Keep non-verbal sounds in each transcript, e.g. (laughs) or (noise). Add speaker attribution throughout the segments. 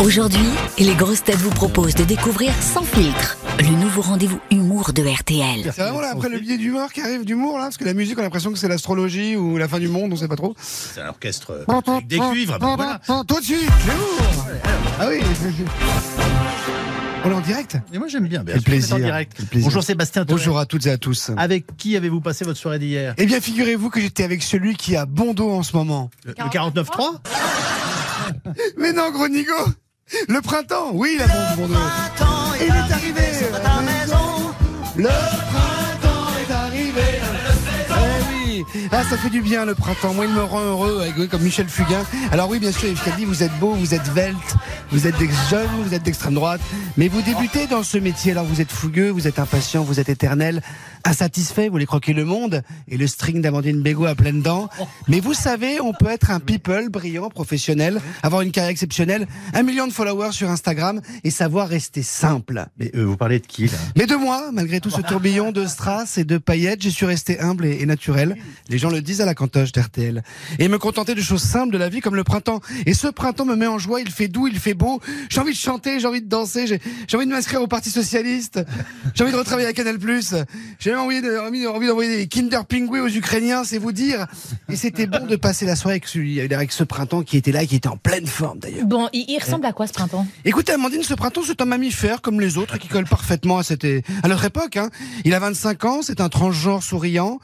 Speaker 1: Aujourd'hui, les grosses têtes vous proposent de découvrir Sans filtre, le nouveau rendez-vous humour de RTL.
Speaker 2: C'est vraiment là, après le billet d'humeur qui arrive d'humour là, parce que la musique on a l'impression que c'est l'astrologie ou la fin du monde, on sait pas trop.
Speaker 3: C'est un orchestre euh, avec des cuivres. ben voilà.
Speaker 2: Tout de suite, l'humour Ah oui On est en direct
Speaker 3: Et moi j'aime bien. bien
Speaker 2: Quel
Speaker 3: sûr,
Speaker 2: plaisir,
Speaker 3: on est en direct.
Speaker 2: quel plaisir.
Speaker 3: Bonjour Sébastien.
Speaker 2: Bonjour à toutes et à tous.
Speaker 3: Avec qui avez-vous passé votre soirée d'hier?
Speaker 2: Eh bien, figurez-vous que j'étais avec celui qui a bon dos en ce moment.
Speaker 3: Le, le 49.3
Speaker 2: Mais non, gros nigo Le printemps Oui, il a bon, bon dos. Et il est arrivé à la maison. Le printemps est arrivé. Eh oui. Ah, ça fait du bien le printemps. Moi, il me rend heureux, avec- comme Michel Fugain. Alors oui, bien sûr, Yves Calvi, vous êtes beau, vous êtes velte, vous êtes jeune, vous êtes d'extrême droite, mais vous débutez dans ce métier. Alors vous êtes fougueux, vous êtes impatient, vous êtes éternel, insatisfait, vous voulez croquer le monde et le string d'Amandine Bégaud à pleines dents. Mais vous savez, on peut être un people brillant, professionnel, avoir une carrière exceptionnelle, un million de followers sur Instagram et savoir rester simple.
Speaker 3: Mais euh, vous parlez de qui là?
Speaker 2: Mais de moi, malgré tout ce tourbillon de strass et de paillettes, j'ai su rester humble et, et naturel. Les gens le disent à la cantoche d'RTL. Et me contenter de choses simples de la vie comme le printemps. Et ce printemps me met en joie, il fait doux, il fait beau. J'ai envie de chanter, j'ai envie de danser, j'ai j'ai envie de m'inscrire au Parti Socialiste. J'ai envie de retravailler à Canal+. J'ai même envie de- envie, envie d'envoyer des Kinder Pingui aux Ukrainiens, c'est vous dire. Et c'était bon de passer la soirée avec, celui, avec ce printemps qui était là, qui était en pleine forme d'ailleurs.
Speaker 4: Bon, il, il ressemble à quoi ce printemps?
Speaker 2: Écoutez, Amandine, ce printemps, c'est un mammifère comme les autres qui colle parfaitement à, cette, à notre époque. Hein. Il a 25 ans, c'est un transgenre souriant,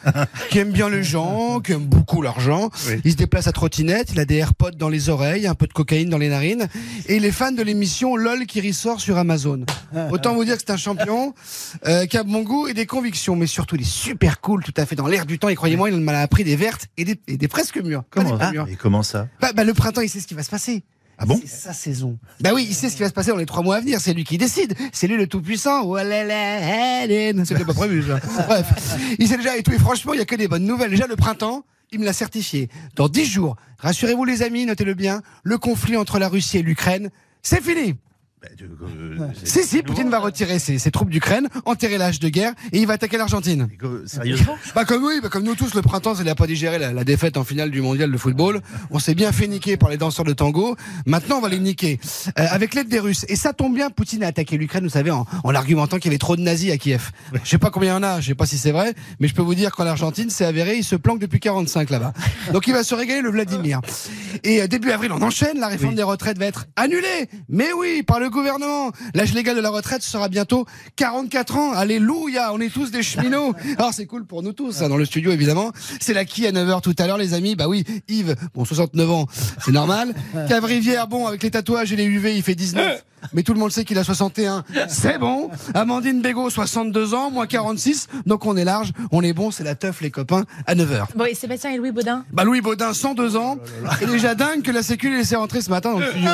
Speaker 2: qui aime bien les gens, qui aime beaucoup l'argent.
Speaker 3: Oui.
Speaker 2: Il se déplace à trottinette, il a des AirPods dans les oreilles, un peu de cocaïne dans les narines. Et il est fan de l'émission LOL qui ressort sur Amazon. Autant vous dire que c'est un champion euh, qui a bon goût et des convictions, mais surtout il est super cool, tout à fait dans l'air du temps. Et croyez-moi, il m'a appris des vertes et des, et des presque mûres.
Speaker 3: Comment,
Speaker 2: mûres.
Speaker 3: Et comment ça
Speaker 2: Bah, bah, le printemps, il sait ce qui va se passer.
Speaker 3: Ah bon
Speaker 2: C'est sa saison. Bah oui, il sait ce qui va se passer dans les trois mois à venir. C'est lui qui décide. C'est lui le tout-puissant. Oualala, C'était pas prévu, ça. (laughs) Bref. Il sait déjà et tout. Et franchement, il y a que des bonnes nouvelles. Déjà, le printemps, il me l'a certifié. Dans dix jours, rassurez-vous les amis, notez-le bien, le conflit entre la Russie et l'Ukraine, c'est fini.
Speaker 3: Bah, euh,
Speaker 2: Si, si, Poutine va
Speaker 3: ça.
Speaker 2: retirer ses, ses troupes d'Ukraine, enterrer l'âge de guerre, et il va attaquer l'Argentine.
Speaker 3: Que- Sérieusement (laughs)
Speaker 2: Bah comme oui, bah comme nous tous, le printemps, c'est n'a pas digéré la, la défaite en finale du mondial de football. On s'est bien fait niquer par les danseurs de tango. Maintenant, on va les niquer Euh, avec l'aide des Russes. Et ça tombe bien, Poutine a attaqué l'Ukraine, vous savez, en, en argumentant qu'il y avait trop de nazis à Kiev. Je sais pas combien il y en a, je sais pas si c'est vrai, mais je peux vous dire qu'en Argentine, c'est avéré, il se planque depuis 45 là-bas. Donc il va se régaler le Vladimir. Et euh, début avril, on enchaîne, la réforme
Speaker 3: Oui.
Speaker 2: des retraites va être annulée. Mais oui, par le gouvernement. L'âge légal de la retraite sera bientôt 44 ans. Alléluia, on est tous des cheminots. (laughs) Alors c'est cool pour nous tous, hein, dans le studio évidemment. C'est la qui à 9h tout à l'heure les amis? Bah oui, Yves, bon 69 ans, c'est normal. (laughs) Cavrivière, bon avec les tatouages et les UV, il fait 19. (laughs) Mais tout le monde sait qu'il a 61. C'est bon. Amandine Bégaud, 62 ans, moi 46. Donc on est large, on est bon, c'est la teuf les copains à 9h.
Speaker 4: Bon, et Sébastien et Louis Baudin?
Speaker 2: Bah Louis Baudin, 102 ans, et déjà dingue que la Sécu l'ait laissé rentrer ce matin dans le studio.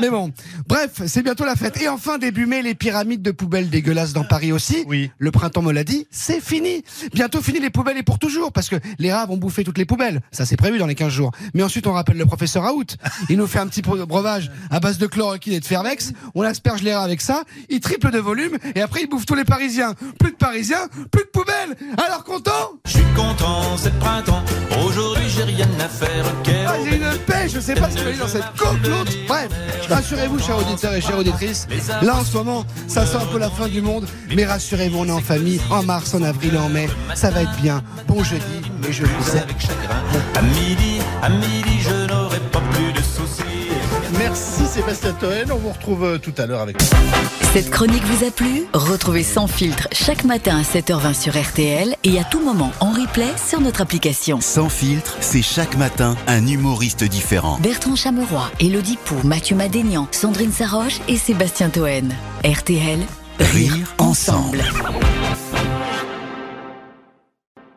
Speaker 2: Mais bon, bref, c'est bientôt la fête. Et enfin, début mai, les pyramides de poubelles dégueulasses dans Paris aussi.
Speaker 3: Oui.
Speaker 2: Le printemps me l'a dit, c'est fini. Bientôt fini les poubelles et pour toujours, parce que les rats vont bouffer toutes les poubelles. Ça, c'est prévu dans les 15 jours. Mais ensuite, on rappelle le professeur Raoult. Il nous fait un petit bre- breuvage à base de chloroquine et de fervex. On asperge les rats avec ça. Il triple de volume et après, il bouffe tous les Parisiens. Plus de Parisiens, plus de poubelles. Alors content?
Speaker 5: Je suis content, c'est le printemps. Aujourd'hui, j'ai rien à faire.
Speaker 2: Ah, j'ai une paix, je sais pas ce qu'il y a dans cette côte, l'autre. Bref, rassurez-vous, chers auditeurs et chères auditrices. Là, en ce moment, ça sent un peu la fin du monde. Mais rassurez-vous, on est en famille, en mars, en avril en mai. Ça va être bien. Bon jeudi, et je vous aime.
Speaker 5: avec chagrin. À midi, à midi, je n'aurai pas plus de soucis.
Speaker 3: Merci Sébastien Toen. On vous retrouve euh, tout à l'heure avec.
Speaker 1: Cette chronique vous a plu? Retrouvez Sans filtre chaque matin à 7h20 sur RTL et à tout moment en replay sur notre application.
Speaker 6: Sans filtre, c'est chaque matin un humoriste différent.
Speaker 1: Bertrand Chameroy, Elodie Pou, Mathieu Madénian, Sandrine Saroche et Sébastien Toen. RTL, rire
Speaker 6: Rire ensemble.
Speaker 1: ensemble.